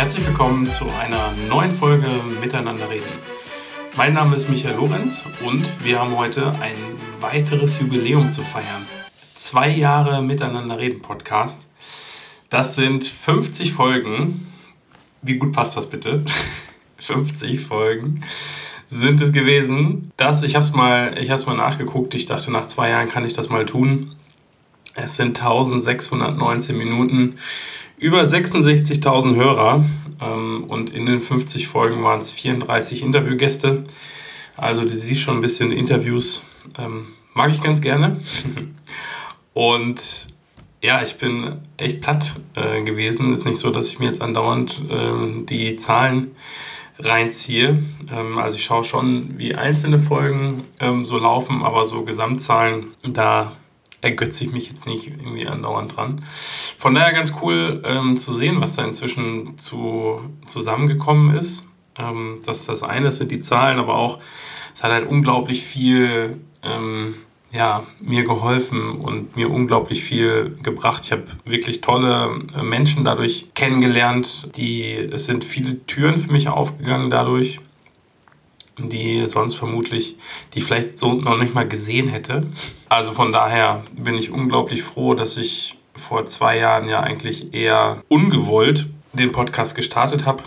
Herzlich willkommen zu einer neuen Folge Miteinander reden. Mein Name ist Michael Lorenz und wir haben heute ein weiteres Jubiläum zu feiern. Zwei Jahre Miteinander reden Podcast. Das sind 50 Folgen. Wie gut passt das bitte? 50 Folgen sind es gewesen. Das, ich habe es mal, mal nachgeguckt. Ich dachte, nach zwei Jahren kann ich das mal tun. Es sind 1619 Minuten, über 66.000 Hörer ähm, und in den 50 Folgen waren es 34 Interviewgäste. Also du siehst schon ein bisschen Interviews, ähm, mag ich ganz gerne. und ja, ich bin echt platt äh, gewesen. Ist nicht so, dass ich mir jetzt andauernd äh, die Zahlen reinziehe. Ähm, also ich schaue schon, wie einzelne Folgen ähm, so laufen, aber so Gesamtzahlen, da ergötze ich mich jetzt nicht irgendwie andauernd dran. Von daher ganz cool ähm, zu sehen, was da inzwischen zu, zusammengekommen ist. Ähm, das das eine, sind die Zahlen, aber auch, es hat halt unglaublich viel ähm, ja, mir geholfen und mir unglaublich viel gebracht. Ich habe wirklich tolle äh, Menschen dadurch kennengelernt. Die, es sind viele Türen für mich aufgegangen dadurch, die sonst vermutlich, die vielleicht so noch nicht mal gesehen hätte. Also von daher bin ich unglaublich froh, dass ich vor zwei Jahren ja eigentlich eher ungewollt den Podcast gestartet habe.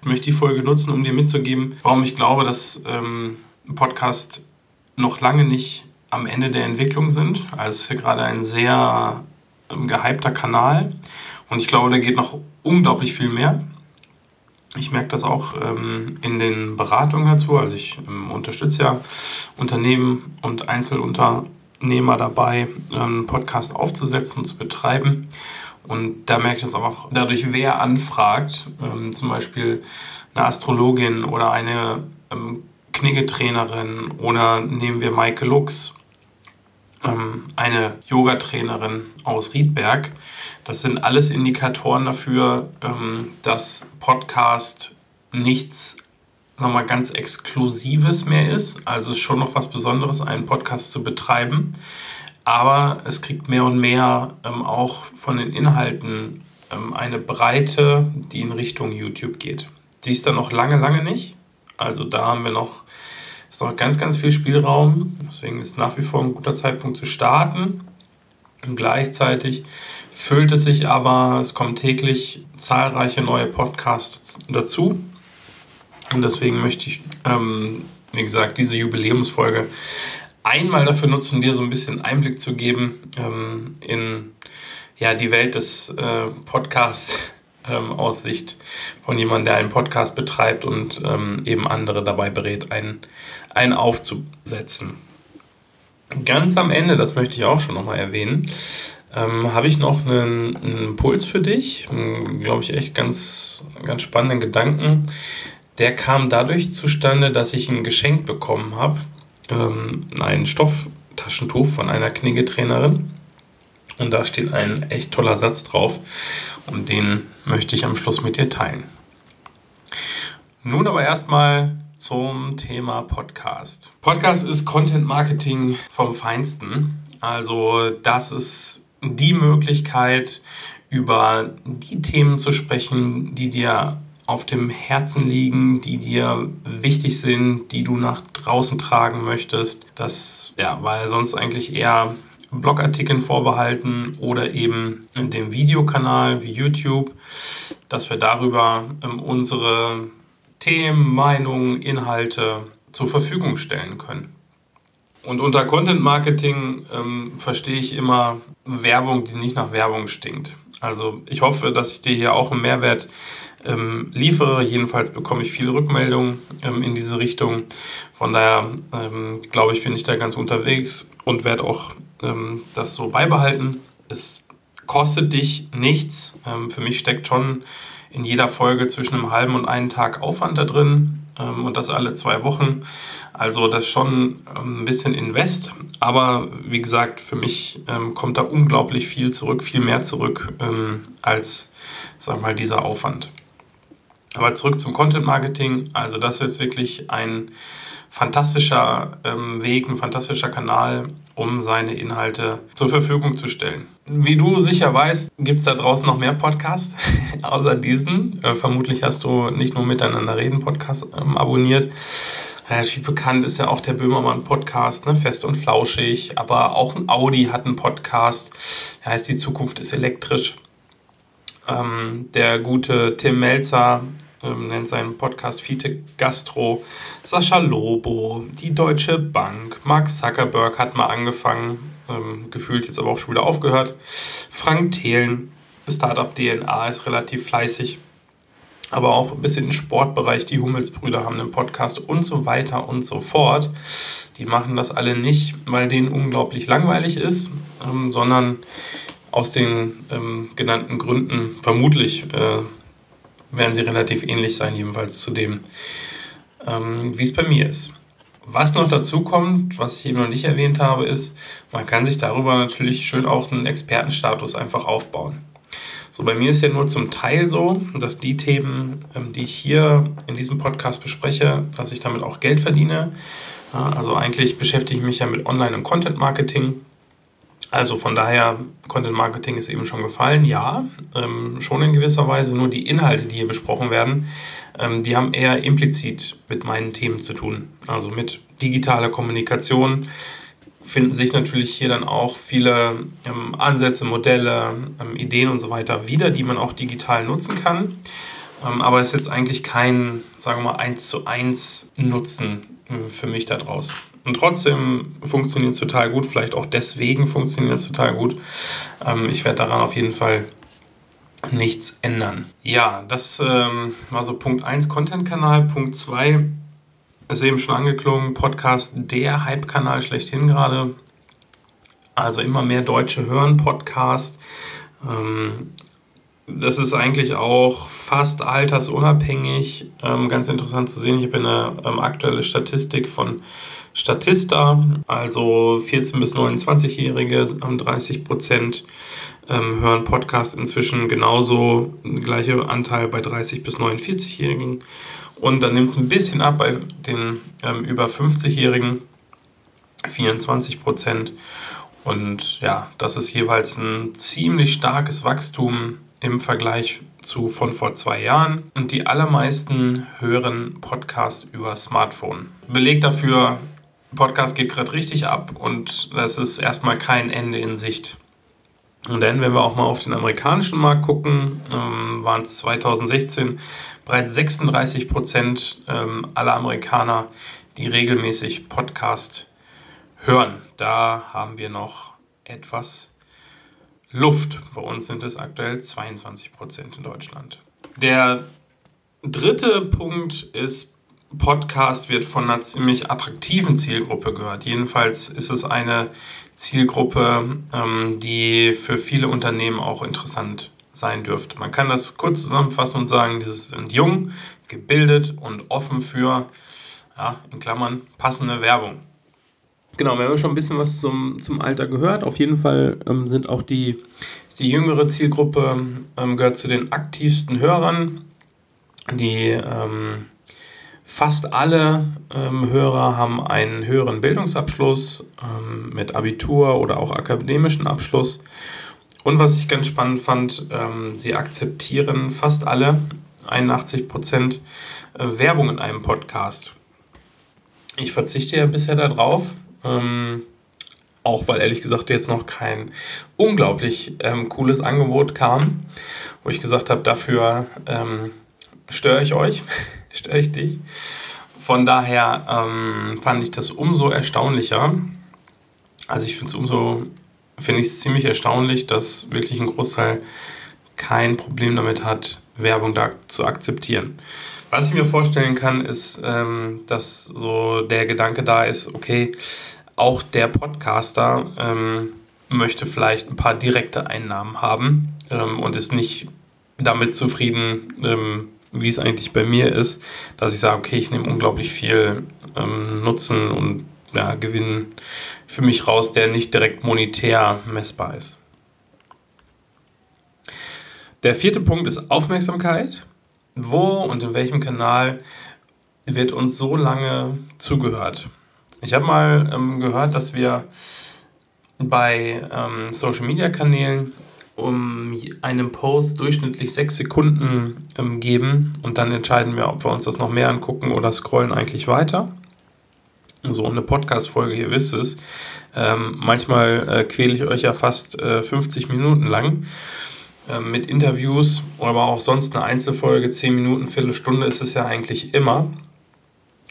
Ich möchte die Folge nutzen, um dir mitzugeben, warum ich glaube, dass ähm, Podcast noch lange nicht am Ende der Entwicklung sind. Also es ist ja gerade ein sehr ähm, gehypter Kanal und ich glaube, da geht noch unglaublich viel mehr. Ich merke das auch ähm, in den Beratungen dazu. Also ich ähm, unterstütze ja Unternehmen und Einzelunternehmer dabei, einen ähm, Podcast aufzusetzen und zu betreiben. Und da merke ich das auch dadurch, wer anfragt, ähm, zum Beispiel eine Astrologin oder eine ähm, Kniggetrainerin oder nehmen wir Maike Lux, ähm, eine Yogatrainerin aus Riedberg. Das sind alles Indikatoren dafür, ähm, dass Podcast nichts sagen wir mal, ganz Exklusives mehr ist. Also schon noch was Besonderes, einen Podcast zu betreiben. Aber es kriegt mehr und mehr ähm, auch von den Inhalten ähm, eine Breite, die in Richtung YouTube geht. Die ist da noch lange, lange nicht. Also da haben wir noch ist noch ganz, ganz viel Spielraum. Deswegen ist nach wie vor ein guter Zeitpunkt zu starten. Und gleichzeitig füllt es sich aber, es kommen täglich zahlreiche neue Podcasts dazu. Und deswegen möchte ich, ähm, wie gesagt, diese Jubiläumsfolge einmal dafür nutzen, dir so ein bisschen Einblick zu geben ähm, in ja, die Welt des äh, Podcasts ähm, aus Sicht von jemandem, der einen Podcast betreibt und ähm, eben andere dabei berät, einen, einen aufzusetzen. Ganz am Ende, das möchte ich auch schon nochmal erwähnen, ähm, habe ich noch einen, einen Impuls für dich, glaube ich, echt ganz, ganz spannenden Gedanken. Der kam dadurch zustande, dass ich ein Geschenk bekommen habe, ähm, ein Stofftaschentuch von einer Kniggetrainerin. Und da steht ein echt toller Satz drauf und den möchte ich am Schluss mit dir teilen. Nun aber erstmal zum Thema Podcast. Podcast ist Content Marketing vom Feinsten. Also das ist die Möglichkeit, über die Themen zu sprechen, die dir auf dem Herzen liegen, die dir wichtig sind, die du nach draußen tragen möchtest. Das ja, war ja sonst eigentlich eher Blogartikeln vorbehalten oder eben dem Videokanal wie YouTube, dass wir darüber ähm, unsere Themen, Meinungen, Inhalte zur Verfügung stellen können. Und unter Content Marketing ähm, verstehe ich immer Werbung, die nicht nach Werbung stinkt. Also ich hoffe, dass ich dir hier auch einen Mehrwert ähm, liefere. Jedenfalls bekomme ich viele Rückmeldungen ähm, in diese Richtung. Von daher ähm, glaube ich, bin ich da ganz unterwegs und werde auch ähm, das so beibehalten. Es kostet dich nichts. Ähm, für mich steckt schon in jeder Folge zwischen einem halben und einem Tag Aufwand da drin ähm, und das alle zwei Wochen. Also das schon ein bisschen Invest, aber wie gesagt, für mich ähm, kommt da unglaublich viel zurück, viel mehr zurück ähm, als, sag mal, dieser Aufwand. Aber zurück zum Content Marketing. Also das ist jetzt wirklich ein fantastischer ähm, Weg, ein fantastischer Kanal, um seine Inhalte zur Verfügung zu stellen. Wie du sicher weißt, gibt es da draußen noch mehr Podcasts, außer diesen. Äh, vermutlich hast du nicht nur Miteinander reden Podcast ähm, abonniert. Relativ bekannt ist ja auch der Böhmermann-Podcast, ne? fest und flauschig. Aber auch ein Audi hat einen Podcast. Der heißt Die Zukunft ist elektrisch. Ähm, der gute Tim Melzer ähm, nennt seinen Podcast Fiete Gastro. Sascha Lobo, die Deutsche Bank, Mark Zuckerberg hat mal angefangen, ähm, gefühlt jetzt aber auch schon wieder aufgehört. Frank Thelen, Startup DNA ist relativ fleißig aber auch ein bisschen im Sportbereich. Die Hummelsbrüder haben einen Podcast und so weiter und so fort. Die machen das alle nicht, weil denen unglaublich langweilig ist, ähm, sondern aus den ähm, genannten Gründen vermutlich äh, werden sie relativ ähnlich sein, jedenfalls zu dem, ähm, wie es bei mir ist. Was noch dazu kommt, was ich eben noch nicht erwähnt habe, ist, man kann sich darüber natürlich schön auch einen Expertenstatus einfach aufbauen. So, bei mir ist ja nur zum Teil so, dass die Themen, ähm, die ich hier in diesem Podcast bespreche, dass ich damit auch Geld verdiene. Also eigentlich beschäftige ich mich ja mit Online- und Content-Marketing. Also von daher, Content Marketing ist eben schon gefallen, ja, ähm, schon in gewisser Weise. Nur die Inhalte, die hier besprochen werden, ähm, die haben eher implizit mit meinen Themen zu tun. Also mit digitaler Kommunikation, finden sich natürlich hier dann auch viele ähm, Ansätze, Modelle, ähm, Ideen und so weiter wieder, die man auch digital nutzen kann. Ähm, aber es ist jetzt eigentlich kein, sagen wir mal, eins zu eins Nutzen äh, für mich daraus. Und trotzdem funktioniert es total gut, vielleicht auch deswegen funktioniert es total gut. Ähm, ich werde daran auf jeden Fall nichts ändern. Ja, das ähm, war so Punkt 1 Content-Kanal. Punkt 2 ist eben schon angeklungen, Podcast der Hype-Kanal schlechthin gerade. Also immer mehr Deutsche hören Podcast. Ähm, das ist eigentlich auch fast altersunabhängig. Ähm, ganz interessant zu sehen. Ich habe eine ähm, aktuelle Statistik von Statista, also 14- bis 29-Jährige haben 30 Prozent hören Podcast inzwischen genauso, gleiche Anteil bei 30- bis 49-Jährigen. Und dann nimmt es ein bisschen ab bei den ähm, über 50-Jährigen, 24 Prozent. Und ja, das ist jeweils ein ziemlich starkes Wachstum im Vergleich zu von vor zwei Jahren. Und die allermeisten hören Podcast über Smartphone. Beleg dafür, Podcast geht gerade richtig ab und das ist erstmal kein Ende in Sicht. Und dann, wenn wir auch mal auf den amerikanischen Markt gucken, ähm, waren es 2016 bereits 36 Prozent ähm, aller Amerikaner, die regelmäßig Podcast hören. Da haben wir noch etwas Luft. Bei uns sind es aktuell 22 Prozent in Deutschland. Der dritte Punkt ist, Podcast wird von einer ziemlich attraktiven Zielgruppe gehört. Jedenfalls ist es eine Zielgruppe, ähm, die für viele Unternehmen auch interessant sein dürfte. Man kann das kurz zusammenfassen und sagen, die sind jung, gebildet und offen für, ja, in Klammern, passende Werbung. Genau, wir haben schon ein bisschen was zum, zum Alter gehört. Auf jeden Fall ähm, sind auch die, die jüngere Zielgruppe, ähm, gehört zu den aktivsten Hörern. Die ähm, fast alle ähm, Hörer haben einen höheren Bildungsabschluss ähm, mit Abitur oder auch akademischen Abschluss und was ich ganz spannend fand, ähm, sie akzeptieren fast alle, 81 Prozent, äh, Werbung in einem Podcast. Ich verzichte ja bisher darauf, ähm, auch weil ehrlich gesagt jetzt noch kein unglaublich ähm, cooles Angebot kam, wo ich gesagt habe, dafür ähm, störe ich euch, störe. Von daher ähm, fand ich das umso erstaunlicher. Also ich finde es umso finde ich ziemlich erstaunlich, dass wirklich ein Großteil kein Problem damit hat, Werbung da zu akzeptieren. Was ich mir vorstellen kann, ist, ähm, dass so der Gedanke da ist, okay, auch der Podcaster ähm, möchte vielleicht ein paar direkte Einnahmen haben ähm, und ist nicht damit zufrieden, ähm, wie es eigentlich bei mir ist, dass ich sage, okay, ich nehme unglaublich viel ähm, Nutzen und ja, Gewinn für mich raus, der nicht direkt monetär messbar ist. Der vierte Punkt ist Aufmerksamkeit. Wo und in welchem Kanal wird uns so lange zugehört? Ich habe mal ähm, gehört, dass wir bei ähm, Social-Media-Kanälen um einem Post durchschnittlich sechs Sekunden ähm, geben und dann entscheiden wir, ob wir uns das noch mehr angucken oder scrollen eigentlich weiter. So eine Podcast-Folge, ihr wisst es. Ähm, manchmal äh, quäle ich euch ja fast äh, 50 Minuten lang äh, mit Interviews, aber auch sonst eine Einzelfolge, 10 Minuten, Viertelstunde ist es ja eigentlich immer.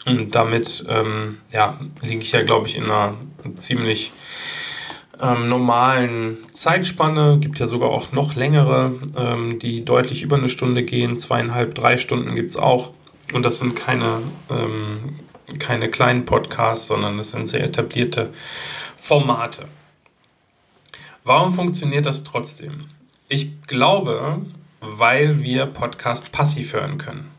Und damit ähm, ja, liege ich ja, glaube ich, in einer ziemlich ähm, normalen Zeitspanne. Gibt ja sogar auch noch längere, ähm, die deutlich über eine Stunde gehen. Zweieinhalb, drei Stunden gibt es auch. Und das sind keine, ähm, keine kleinen Podcasts, sondern das sind sehr etablierte Formate. Warum funktioniert das trotzdem? Ich glaube, weil wir Podcast passiv hören können.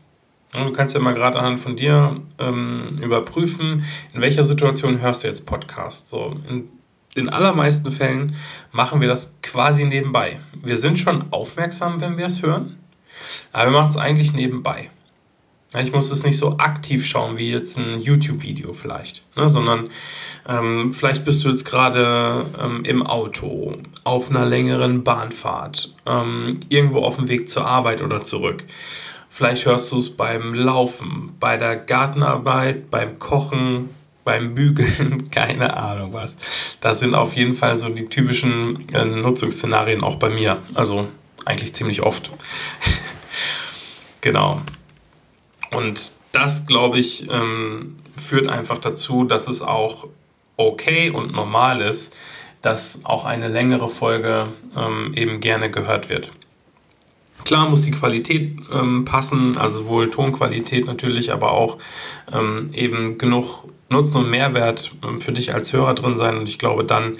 Du kannst ja mal gerade anhand von dir ähm, überprüfen, in welcher Situation hörst du jetzt Podcast. So, in den allermeisten Fällen machen wir das quasi nebenbei. Wir sind schon aufmerksam, wenn wir es hören, aber wir machen es eigentlich nebenbei. Ich muss es nicht so aktiv schauen wie jetzt ein YouTube-Video vielleicht, ne? sondern ähm, vielleicht bist du jetzt gerade ähm, im Auto, auf einer längeren Bahnfahrt, ähm, irgendwo auf dem Weg zur Arbeit oder zurück. Vielleicht hörst du es beim Laufen, bei der Gartenarbeit, beim Kochen, beim Bügeln, keine Ahnung was. Das sind auf jeden Fall so die typischen äh, Nutzungsszenarien auch bei mir. Also eigentlich ziemlich oft. genau. Und das, glaube ich, ähm, führt einfach dazu, dass es auch okay und normal ist, dass auch eine längere Folge ähm, eben gerne gehört wird. Klar muss die Qualität ähm, passen, also sowohl Tonqualität natürlich, aber auch ähm, eben genug Nutzen und Mehrwert ähm, für dich als Hörer drin sein. Und ich glaube dann,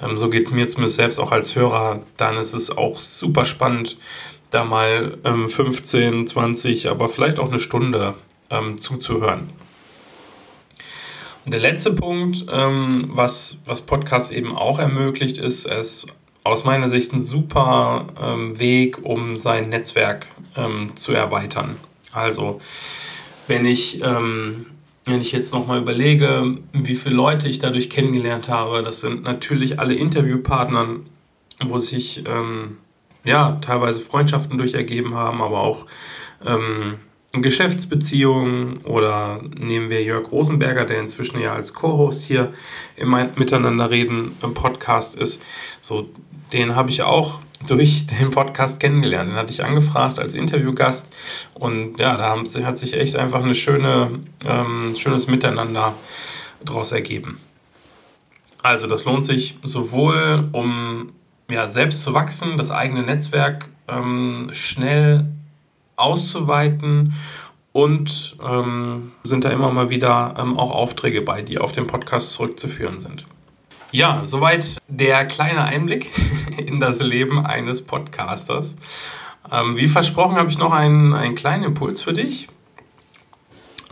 ähm, so geht es mir zumindest selbst auch als Hörer, dann ist es auch super spannend, da mal 15, 20, aber vielleicht auch eine Stunde ähm, zuzuhören. Und der letzte Punkt, ähm, was, was Podcast eben auch ermöglicht, ist, es aus meiner Sicht ein super ähm, Weg, um sein Netzwerk ähm, zu erweitern. Also, wenn ich, ähm, wenn ich jetzt nochmal überlege, wie viele Leute ich dadurch kennengelernt habe, das sind natürlich alle Interviewpartner, wo sich ähm, ja teilweise Freundschaften durch ergeben haben, aber auch ähm, Geschäftsbeziehungen oder nehmen wir Jörg Rosenberger, der inzwischen ja als Co-Host hier im Miteinander reden im Podcast ist. So, den habe ich auch durch den Podcast kennengelernt. Den hatte ich angefragt als Interviewgast und ja, da hat sich echt einfach ein schöne, ähm, schönes Miteinander daraus ergeben. Also das lohnt sich sowohl, um ja, selbst zu wachsen, das eigene Netzwerk ähm, schnell auszuweiten und ähm, sind da immer mal wieder ähm, auch Aufträge bei, die auf den Podcast zurückzuführen sind. Ja, soweit der kleine Einblick in das Leben eines Podcasters. Ähm, wie versprochen habe ich noch einen, einen kleinen Impuls für dich.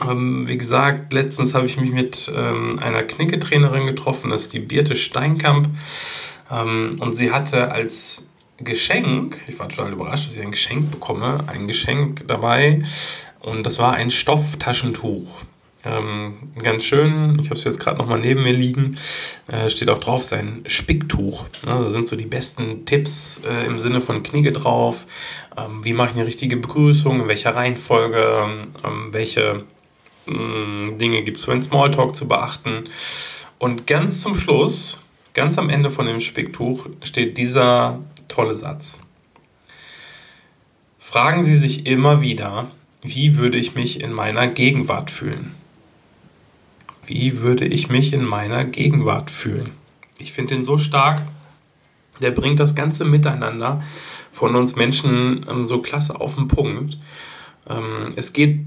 Ähm, wie gesagt, letztens habe ich mich mit ähm, einer Knicketrainerin getroffen, das ist die Birte Steinkamp. Ähm, und sie hatte als Geschenk, ich war total überrascht, dass ich ein Geschenk bekomme, ein Geschenk dabei. Und das war ein Stofftaschentuch. Ähm, ganz schön, ich habe es jetzt gerade nochmal neben mir liegen, äh, steht auch drauf sein Spicktuch. Ja, da sind so die besten Tipps äh, im Sinne von Knigge drauf. Ähm, wie mache ich eine richtige Begrüßung, in welcher Reihenfolge, ähm, welche mh, Dinge gibt es für einen Smalltalk zu beachten. Und ganz zum Schluss, ganz am Ende von dem Spicktuch, steht dieser tolle Satz. Fragen Sie sich immer wieder, wie würde ich mich in meiner Gegenwart fühlen? Wie würde ich mich in meiner Gegenwart fühlen? Ich finde den so stark. Der bringt das ganze Miteinander von uns Menschen ähm, so klasse auf den Punkt. Ähm, es geht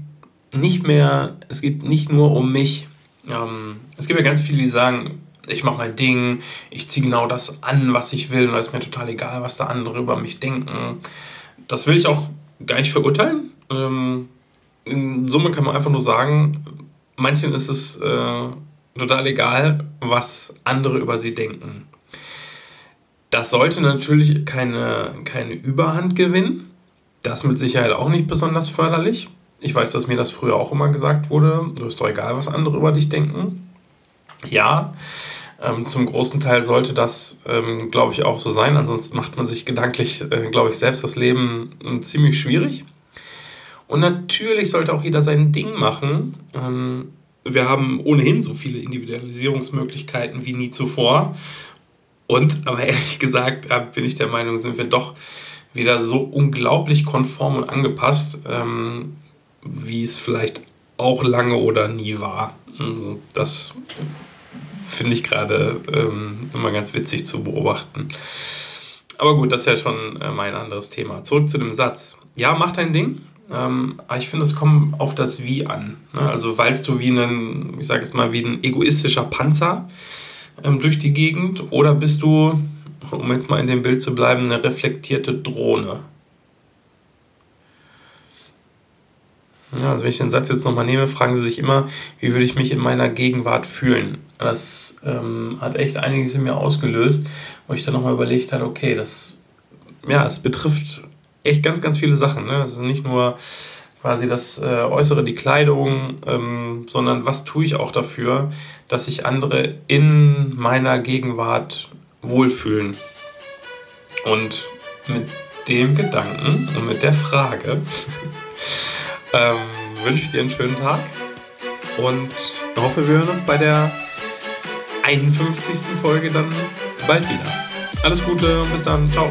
nicht mehr, es geht nicht nur um mich. Ähm, es gibt ja ganz viele, die sagen, ich mache mein Ding, ich ziehe genau das an, was ich will und es ist mir total egal, was da andere über mich denken. Das will ich auch gar nicht verurteilen. Ähm, in Summe kann man einfach nur sagen, manchen ist es äh, total egal, was andere über sie denken. Das sollte natürlich keine, keine Überhand gewinnen. Das mit Sicherheit auch nicht besonders förderlich. Ich weiß, dass mir das früher auch immer gesagt wurde. Du ist doch egal, was andere über dich denken. Ja, ähm, zum großen Teil sollte das, ähm, glaube ich, auch so sein. Ansonsten macht man sich gedanklich, äh, glaube ich, selbst das Leben äh, ziemlich schwierig. Und natürlich sollte auch jeder sein Ding machen. Ähm, wir haben ohnehin so viele Individualisierungsmöglichkeiten wie nie zuvor. Und, aber ehrlich gesagt, äh, bin ich der Meinung, sind wir doch wieder so unglaublich konform und angepasst, ähm, wie es vielleicht auch lange oder nie war. Also das finde ich gerade ähm, immer ganz witzig zu beobachten. Aber gut, das ist ja schon äh, mein anderes Thema. Zurück zu dem Satz. Ja, mach dein Ding. Ähm, aber ich finde, es kommt auf das Wie an. Ne? Also weilst du wie ein, ich sage jetzt mal, wie ein egoistischer Panzer ähm, durch die Gegend oder bist du, um jetzt mal in dem Bild zu bleiben, eine reflektierte Drohne? Ja, also wenn ich den Satz jetzt nochmal nehme, fragen Sie sich immer, wie würde ich mich in meiner Gegenwart fühlen? Das ähm, hat echt einiges in mir ausgelöst, wo ich dann nochmal überlegt habe, okay, das, ja, es betrifft echt ganz, ganz viele Sachen. Ne? Das ist nicht nur quasi das äh, Äußere, die Kleidung, ähm, sondern was tue ich auch dafür, dass sich andere in meiner Gegenwart wohlfühlen. Und mit dem Gedanken und mit der Frage ähm, wünsche ich dir einen schönen Tag und hoffe, wir hören uns bei der 51. Folge dann bald wieder. Alles Gute und bis dann. Ciao.